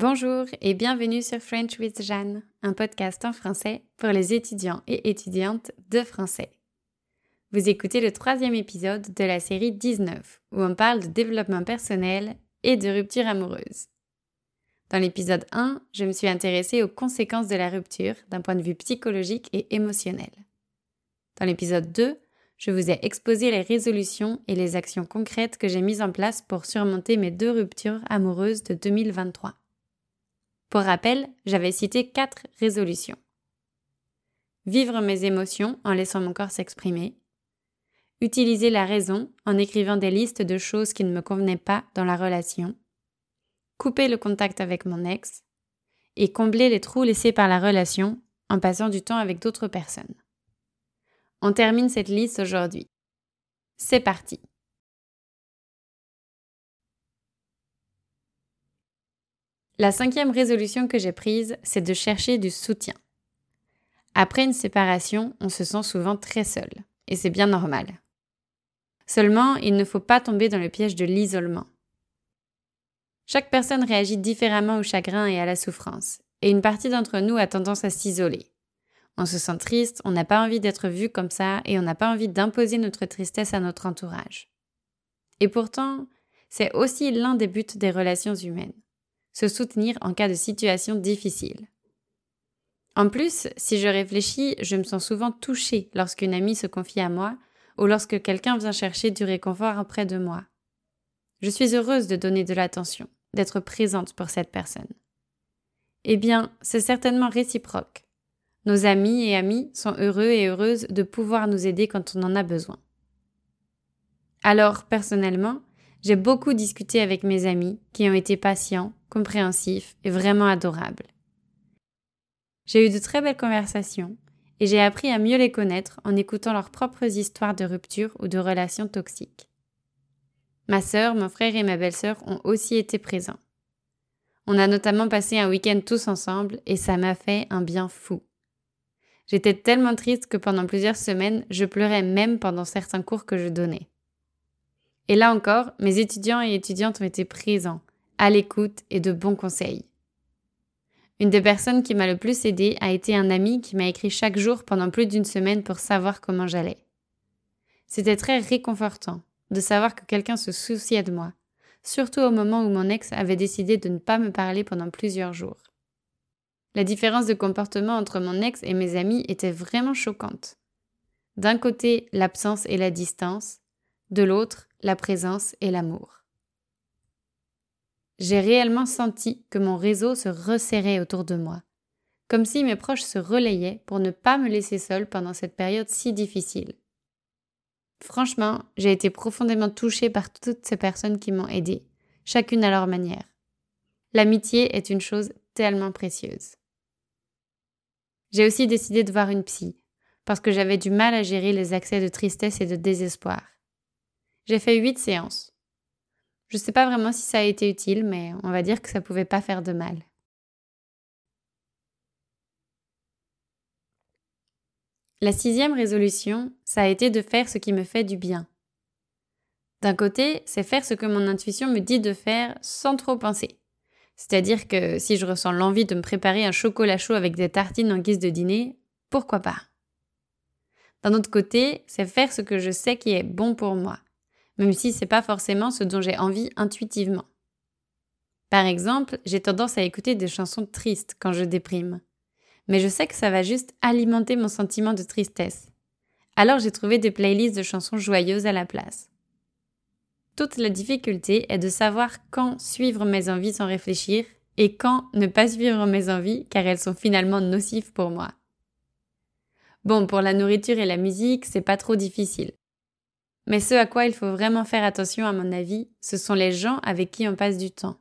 Bonjour et bienvenue sur French with Jeanne, un podcast en français pour les étudiants et étudiantes de français. Vous écoutez le troisième épisode de la série 19, où on parle de développement personnel et de rupture amoureuse. Dans l'épisode 1, je me suis intéressée aux conséquences de la rupture d'un point de vue psychologique et émotionnel. Dans l'épisode 2, je vous ai exposé les résolutions et les actions concrètes que j'ai mises en place pour surmonter mes deux ruptures amoureuses de 2023. Pour rappel, j'avais cité quatre résolutions. Vivre mes émotions en laissant mon corps s'exprimer. Utiliser la raison en écrivant des listes de choses qui ne me convenaient pas dans la relation. Couper le contact avec mon ex. Et combler les trous laissés par la relation en passant du temps avec d'autres personnes. On termine cette liste aujourd'hui. C'est parti. La cinquième résolution que j'ai prise, c'est de chercher du soutien. Après une séparation, on se sent souvent très seul, et c'est bien normal. Seulement, il ne faut pas tomber dans le piège de l'isolement. Chaque personne réagit différemment au chagrin et à la souffrance, et une partie d'entre nous a tendance à s'isoler. On se sent triste, on n'a pas envie d'être vu comme ça, et on n'a pas envie d'imposer notre tristesse à notre entourage. Et pourtant, c'est aussi l'un des buts des relations humaines se soutenir en cas de situation difficile. En plus, si je réfléchis, je me sens souvent touchée lorsqu'une amie se confie à moi ou lorsque quelqu'un vient chercher du réconfort auprès de moi. Je suis heureuse de donner de l'attention, d'être présente pour cette personne. Eh bien, c'est certainement réciproque. Nos amis et amis sont heureux et heureuses de pouvoir nous aider quand on en a besoin. Alors, personnellement, j'ai beaucoup discuté avec mes amis qui ont été patients, compréhensifs et vraiment adorables. J'ai eu de très belles conversations et j'ai appris à mieux les connaître en écoutant leurs propres histoires de rupture ou de relations toxiques. Ma sœur, mon frère et ma belle-sœur ont aussi été présents. On a notamment passé un week-end tous ensemble et ça m'a fait un bien fou. J'étais tellement triste que pendant plusieurs semaines, je pleurais même pendant certains cours que je donnais. Et là encore, mes étudiants et étudiantes ont été présents, à l'écoute et de bons conseils. Une des personnes qui m'a le plus aidé a été un ami qui m'a écrit chaque jour pendant plus d'une semaine pour savoir comment j'allais. C'était très réconfortant de savoir que quelqu'un se souciait de moi, surtout au moment où mon ex avait décidé de ne pas me parler pendant plusieurs jours. La différence de comportement entre mon ex et mes amis était vraiment choquante. D'un côté, l'absence et la distance, de l'autre, la présence et l'amour. J'ai réellement senti que mon réseau se resserrait autour de moi, comme si mes proches se relayaient pour ne pas me laisser seule pendant cette période si difficile. Franchement, j'ai été profondément touchée par toutes ces personnes qui m'ont aidée, chacune à leur manière. L'amitié est une chose tellement précieuse. J'ai aussi décidé de voir une psy, parce que j'avais du mal à gérer les accès de tristesse et de désespoir. J'ai fait huit séances. Je ne sais pas vraiment si ça a été utile, mais on va dire que ça pouvait pas faire de mal. La sixième résolution, ça a été de faire ce qui me fait du bien. D'un côté, c'est faire ce que mon intuition me dit de faire sans trop penser. C'est-à-dire que si je ressens l'envie de me préparer un chocolat chaud avec des tartines en guise de dîner, pourquoi pas? D'un autre côté, c'est faire ce que je sais qui est bon pour moi même si c'est pas forcément ce dont j'ai envie intuitivement. Par exemple, j'ai tendance à écouter des chansons tristes quand je déprime. Mais je sais que ça va juste alimenter mon sentiment de tristesse. Alors j'ai trouvé des playlists de chansons joyeuses à la place. Toute la difficulté est de savoir quand suivre mes envies sans réfléchir et quand ne pas suivre mes envies car elles sont finalement nocives pour moi. Bon, pour la nourriture et la musique, c'est pas trop difficile. Mais ce à quoi il faut vraiment faire attention, à mon avis, ce sont les gens avec qui on passe du temps.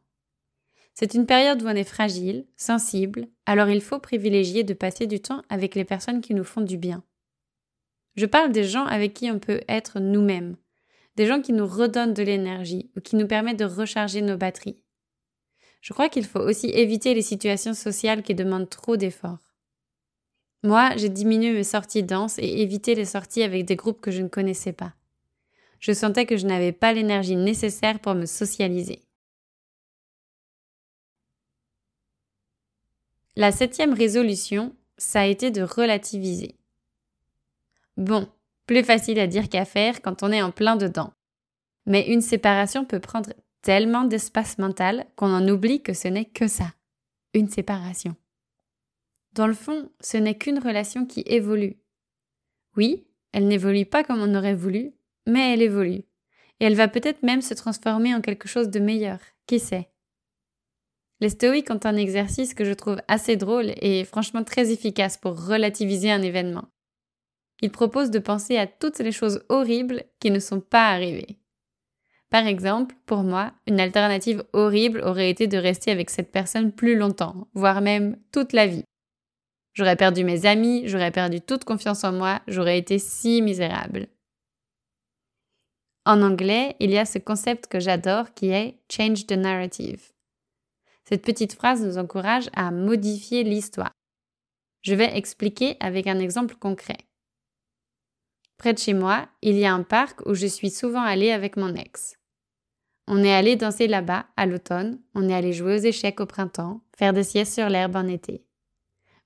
C'est une période où on est fragile, sensible, alors il faut privilégier de passer du temps avec les personnes qui nous font du bien. Je parle des gens avec qui on peut être nous-mêmes, des gens qui nous redonnent de l'énergie ou qui nous permettent de recharger nos batteries. Je crois qu'il faut aussi éviter les situations sociales qui demandent trop d'efforts. Moi, j'ai diminué mes sorties danse et évité les sorties avec des groupes que je ne connaissais pas je sentais que je n'avais pas l'énergie nécessaire pour me socialiser. La septième résolution, ça a été de relativiser. Bon, plus facile à dire qu'à faire quand on est en plein dedans. Mais une séparation peut prendre tellement d'espace mental qu'on en oublie que ce n'est que ça, une séparation. Dans le fond, ce n'est qu'une relation qui évolue. Oui, elle n'évolue pas comme on aurait voulu, mais elle évolue. Et elle va peut-être même se transformer en quelque chose de meilleur, qui sait? Les stoïques ont un exercice que je trouve assez drôle et franchement très efficace pour relativiser un événement. Ils proposent de penser à toutes les choses horribles qui ne sont pas arrivées. Par exemple, pour moi, une alternative horrible aurait été de rester avec cette personne plus longtemps, voire même toute la vie. J'aurais perdu mes amis, j'aurais perdu toute confiance en moi, j'aurais été si misérable. En anglais, il y a ce concept que j'adore qui est change the narrative. Cette petite phrase nous encourage à modifier l'histoire. Je vais expliquer avec un exemple concret. Près de chez moi, il y a un parc où je suis souvent allée avec mon ex. On est allé danser là-bas à l'automne, on est allé jouer aux échecs au printemps, faire des siestes sur l'herbe en été.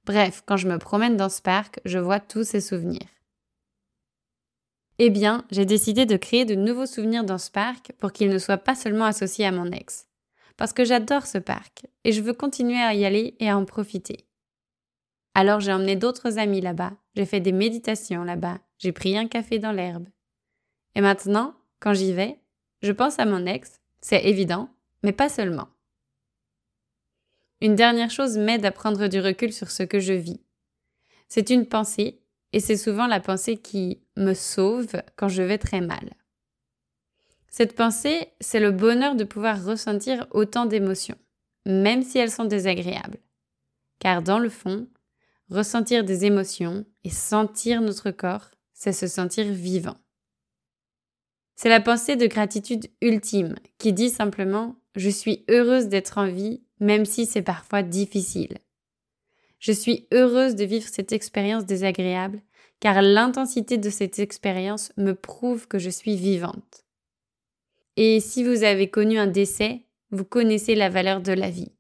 Bref, quand je me promène dans ce parc, je vois tous ces souvenirs. Eh bien, j'ai décidé de créer de nouveaux souvenirs dans ce parc pour qu'ils ne soient pas seulement associés à mon ex. Parce que j'adore ce parc et je veux continuer à y aller et à en profiter. Alors j'ai emmené d'autres amis là-bas, j'ai fait des méditations là-bas, j'ai pris un café dans l'herbe. Et maintenant, quand j'y vais, je pense à mon ex, c'est évident, mais pas seulement. Une dernière chose m'aide à prendre du recul sur ce que je vis. C'est une pensée, et c'est souvent la pensée qui me sauve quand je vais très mal. Cette pensée, c'est le bonheur de pouvoir ressentir autant d'émotions, même si elles sont désagréables. Car dans le fond, ressentir des émotions et sentir notre corps, c'est se sentir vivant. C'est la pensée de gratitude ultime qui dit simplement Je suis heureuse d'être en vie même si c'est parfois difficile. Je suis heureuse de vivre cette expérience désagréable car l'intensité de cette expérience me prouve que je suis vivante. Et si vous avez connu un décès, vous connaissez la valeur de la vie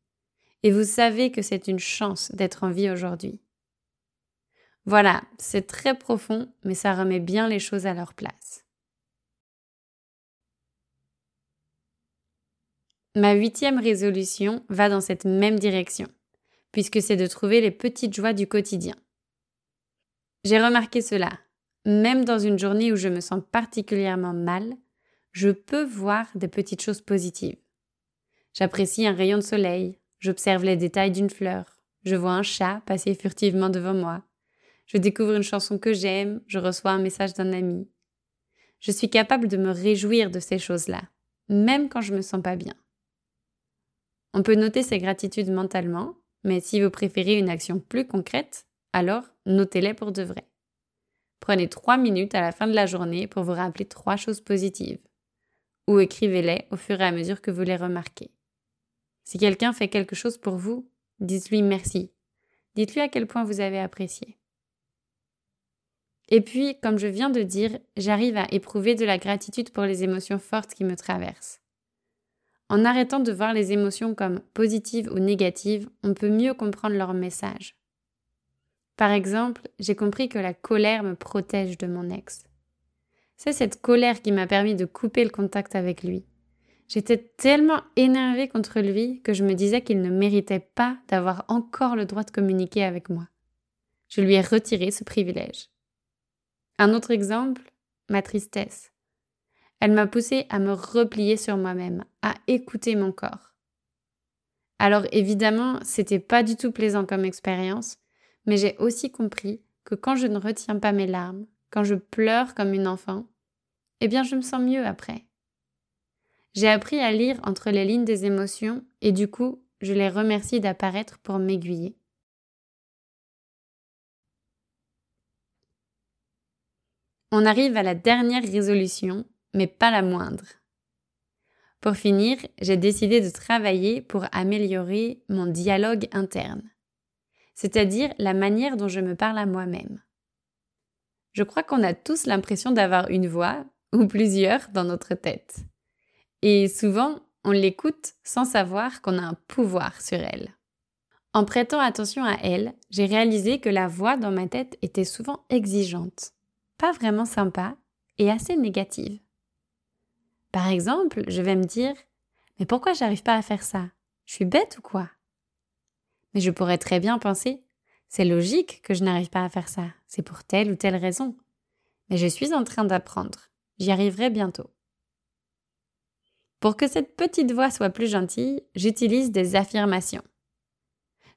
et vous savez que c'est une chance d'être en vie aujourd'hui. Voilà, c'est très profond, mais ça remet bien les choses à leur place. Ma huitième résolution va dans cette même direction, puisque c'est de trouver les petites joies du quotidien. J'ai remarqué cela. Même dans une journée où je me sens particulièrement mal, je peux voir des petites choses positives. J'apprécie un rayon de soleil, j'observe les détails d'une fleur, je vois un chat passer furtivement devant moi, je découvre une chanson que j'aime, je reçois un message d'un ami. Je suis capable de me réjouir de ces choses-là, même quand je me sens pas bien. On peut noter ces gratitudes mentalement, mais si vous préférez une action plus concrète, alors notez-les pour de vrai. Prenez trois minutes à la fin de la journée pour vous rappeler trois choses positives, ou écrivez-les au fur et à mesure que vous les remarquez. Si quelqu'un fait quelque chose pour vous, dites-lui merci. Dites-lui à quel point vous avez apprécié. Et puis, comme je viens de dire, j'arrive à éprouver de la gratitude pour les émotions fortes qui me traversent. En arrêtant de voir les émotions comme positives ou négatives, on peut mieux comprendre leur message. Par exemple, j'ai compris que la colère me protège de mon ex. C'est cette colère qui m'a permis de couper le contact avec lui. J'étais tellement énervée contre lui que je me disais qu'il ne méritait pas d'avoir encore le droit de communiquer avec moi. Je lui ai retiré ce privilège. Un autre exemple, ma tristesse. Elle m'a poussé à me replier sur moi-même, à écouter mon corps. Alors évidemment, c'était pas du tout plaisant comme expérience, mais j'ai aussi compris que quand je ne retiens pas mes larmes, quand je pleure comme une enfant, eh bien je me sens mieux après. J'ai appris à lire entre les lignes des émotions et du coup, je les remercie d'apparaître pour m'aiguiller. On arrive à la dernière résolution mais pas la moindre. Pour finir, j'ai décidé de travailler pour améliorer mon dialogue interne, c'est-à-dire la manière dont je me parle à moi-même. Je crois qu'on a tous l'impression d'avoir une voix, ou plusieurs, dans notre tête. Et souvent, on l'écoute sans savoir qu'on a un pouvoir sur elle. En prêtant attention à elle, j'ai réalisé que la voix dans ma tête était souvent exigeante, pas vraiment sympa et assez négative. Par exemple, je vais me dire Mais pourquoi j'arrive pas à faire ça? Je suis bête ou quoi? Mais je pourrais très bien penser C'est logique que je n'arrive pas à faire ça, c'est pour telle ou telle raison. Mais je suis en train d'apprendre, j'y arriverai bientôt. Pour que cette petite voix soit plus gentille, j'utilise des affirmations.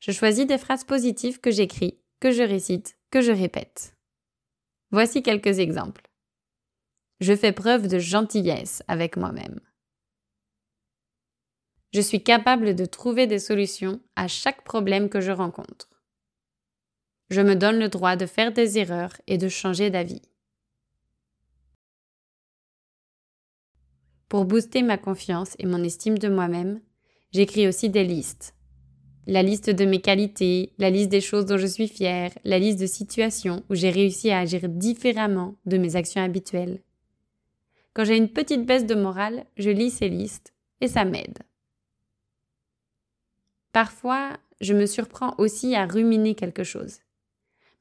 Je choisis des phrases positives que j'écris, que je récite, que je répète. Voici quelques exemples. Je fais preuve de gentillesse avec moi-même. Je suis capable de trouver des solutions à chaque problème que je rencontre. Je me donne le droit de faire des erreurs et de changer d'avis. Pour booster ma confiance et mon estime de moi-même, j'écris aussi des listes. La liste de mes qualités, la liste des choses dont je suis fière, la liste de situations où j'ai réussi à agir différemment de mes actions habituelles. Quand j'ai une petite baisse de morale, je lis ces listes et ça m'aide. Parfois, je me surprends aussi à ruminer quelque chose.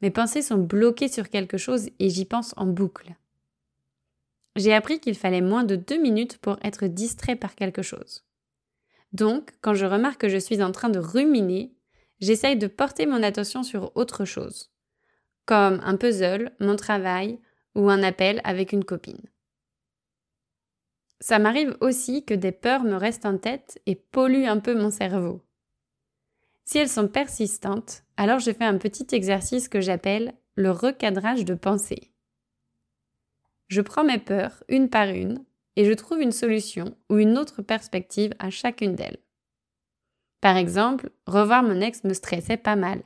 Mes pensées sont bloquées sur quelque chose et j'y pense en boucle j'ai appris qu'il fallait moins de deux minutes pour être distrait par quelque chose. Donc, quand je remarque que je suis en train de ruminer, j'essaye de porter mon attention sur autre chose, comme un puzzle, mon travail ou un appel avec une copine. Ça m'arrive aussi que des peurs me restent en tête et polluent un peu mon cerveau. Si elles sont persistantes, alors je fais un petit exercice que j'appelle le recadrage de pensée. Je prends mes peurs une par une et je trouve une solution ou une autre perspective à chacune d'elles. Par exemple, revoir mon ex me stressait pas mal.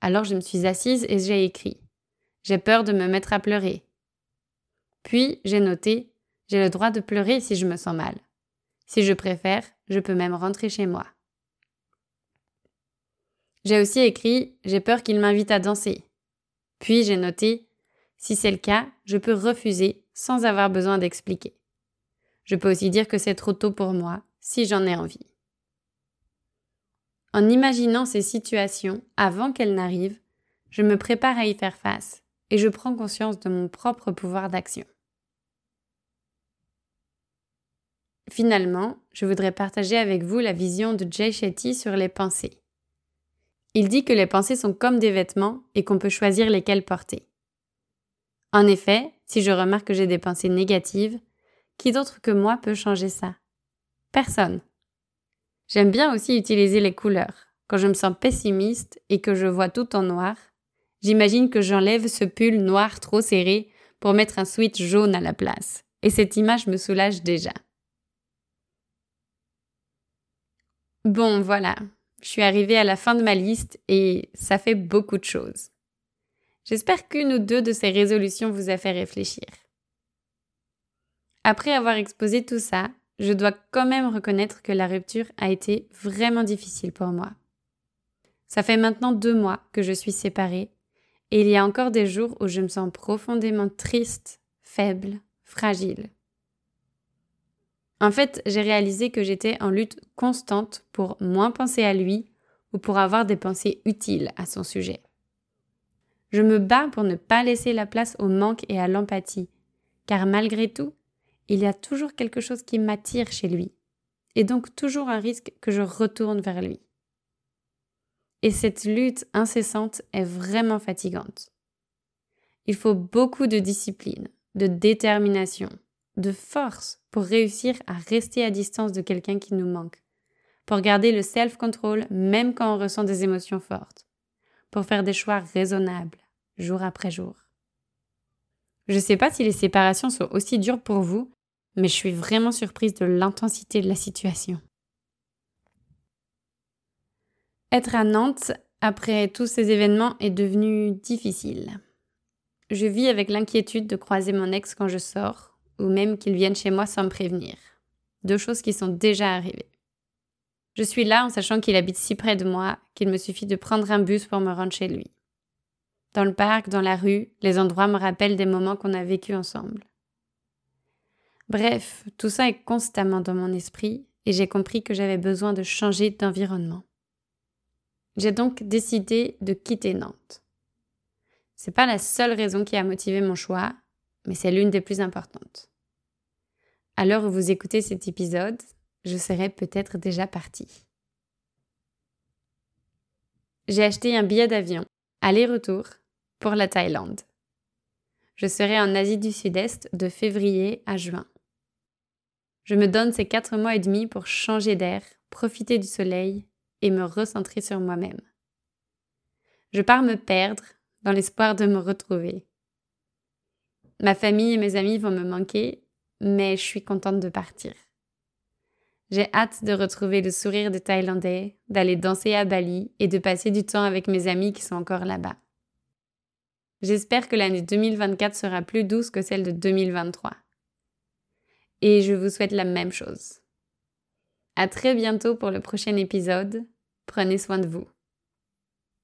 Alors je me suis assise et j'ai écrit. J'ai peur de me mettre à pleurer. Puis j'ai noté J'ai le droit de pleurer si je me sens mal. Si je préfère, je peux même rentrer chez moi. J'ai aussi écrit J'ai peur qu'il m'invite à danser. Puis j'ai noté si c'est le cas, je peux refuser sans avoir besoin d'expliquer. Je peux aussi dire que c'est trop tôt pour moi, si j'en ai envie. En imaginant ces situations avant qu'elles n'arrivent, je me prépare à y faire face et je prends conscience de mon propre pouvoir d'action. Finalement, je voudrais partager avec vous la vision de Jay Shetty sur les pensées. Il dit que les pensées sont comme des vêtements et qu'on peut choisir lesquels porter. En effet, si je remarque que j'ai des pensées négatives, qui d'autre que moi peut changer ça? Personne. J'aime bien aussi utiliser les couleurs. Quand je me sens pessimiste et que je vois tout en noir, j'imagine que j'enlève ce pull noir trop serré pour mettre un switch jaune à la place. Et cette image me soulage déjà. Bon, voilà. Je suis arrivée à la fin de ma liste et ça fait beaucoup de choses. J'espère qu'une ou deux de ces résolutions vous a fait réfléchir. Après avoir exposé tout ça, je dois quand même reconnaître que la rupture a été vraiment difficile pour moi. Ça fait maintenant deux mois que je suis séparée et il y a encore des jours où je me sens profondément triste, faible, fragile. En fait, j'ai réalisé que j'étais en lutte constante pour moins penser à lui ou pour avoir des pensées utiles à son sujet. Je me bats pour ne pas laisser la place au manque et à l'empathie, car malgré tout, il y a toujours quelque chose qui m'attire chez lui, et donc toujours un risque que je retourne vers lui. Et cette lutte incessante est vraiment fatigante. Il faut beaucoup de discipline, de détermination, de force pour réussir à rester à distance de quelqu'un qui nous manque, pour garder le self-control même quand on ressent des émotions fortes pour faire des choix raisonnables, jour après jour. Je ne sais pas si les séparations sont aussi dures pour vous, mais je suis vraiment surprise de l'intensité de la situation. Être à Nantes après tous ces événements est devenu difficile. Je vis avec l'inquiétude de croiser mon ex quand je sors, ou même qu'il vienne chez moi sans me prévenir. Deux choses qui sont déjà arrivées. Je suis là en sachant qu'il habite si près de moi qu'il me suffit de prendre un bus pour me rendre chez lui. Dans le parc, dans la rue, les endroits me rappellent des moments qu'on a vécus ensemble. Bref, tout ça est constamment dans mon esprit et j'ai compris que j'avais besoin de changer d'environnement. J'ai donc décidé de quitter Nantes. C'est pas la seule raison qui a motivé mon choix, mais c'est l'une des plus importantes. À l'heure où vous écoutez cet épisode, je serai peut-être déjà partie. J'ai acheté un billet d'avion, aller-retour, pour la Thaïlande. Je serai en Asie du Sud-Est de février à juin. Je me donne ces quatre mois et demi pour changer d'air, profiter du soleil et me recentrer sur moi-même. Je pars me perdre dans l'espoir de me retrouver. Ma famille et mes amis vont me manquer, mais je suis contente de partir. J'ai hâte de retrouver le sourire des Thaïlandais, d'aller danser à Bali et de passer du temps avec mes amis qui sont encore là-bas. J'espère que l'année 2024 sera plus douce que celle de 2023. Et je vous souhaite la même chose. À très bientôt pour le prochain épisode. Prenez soin de vous.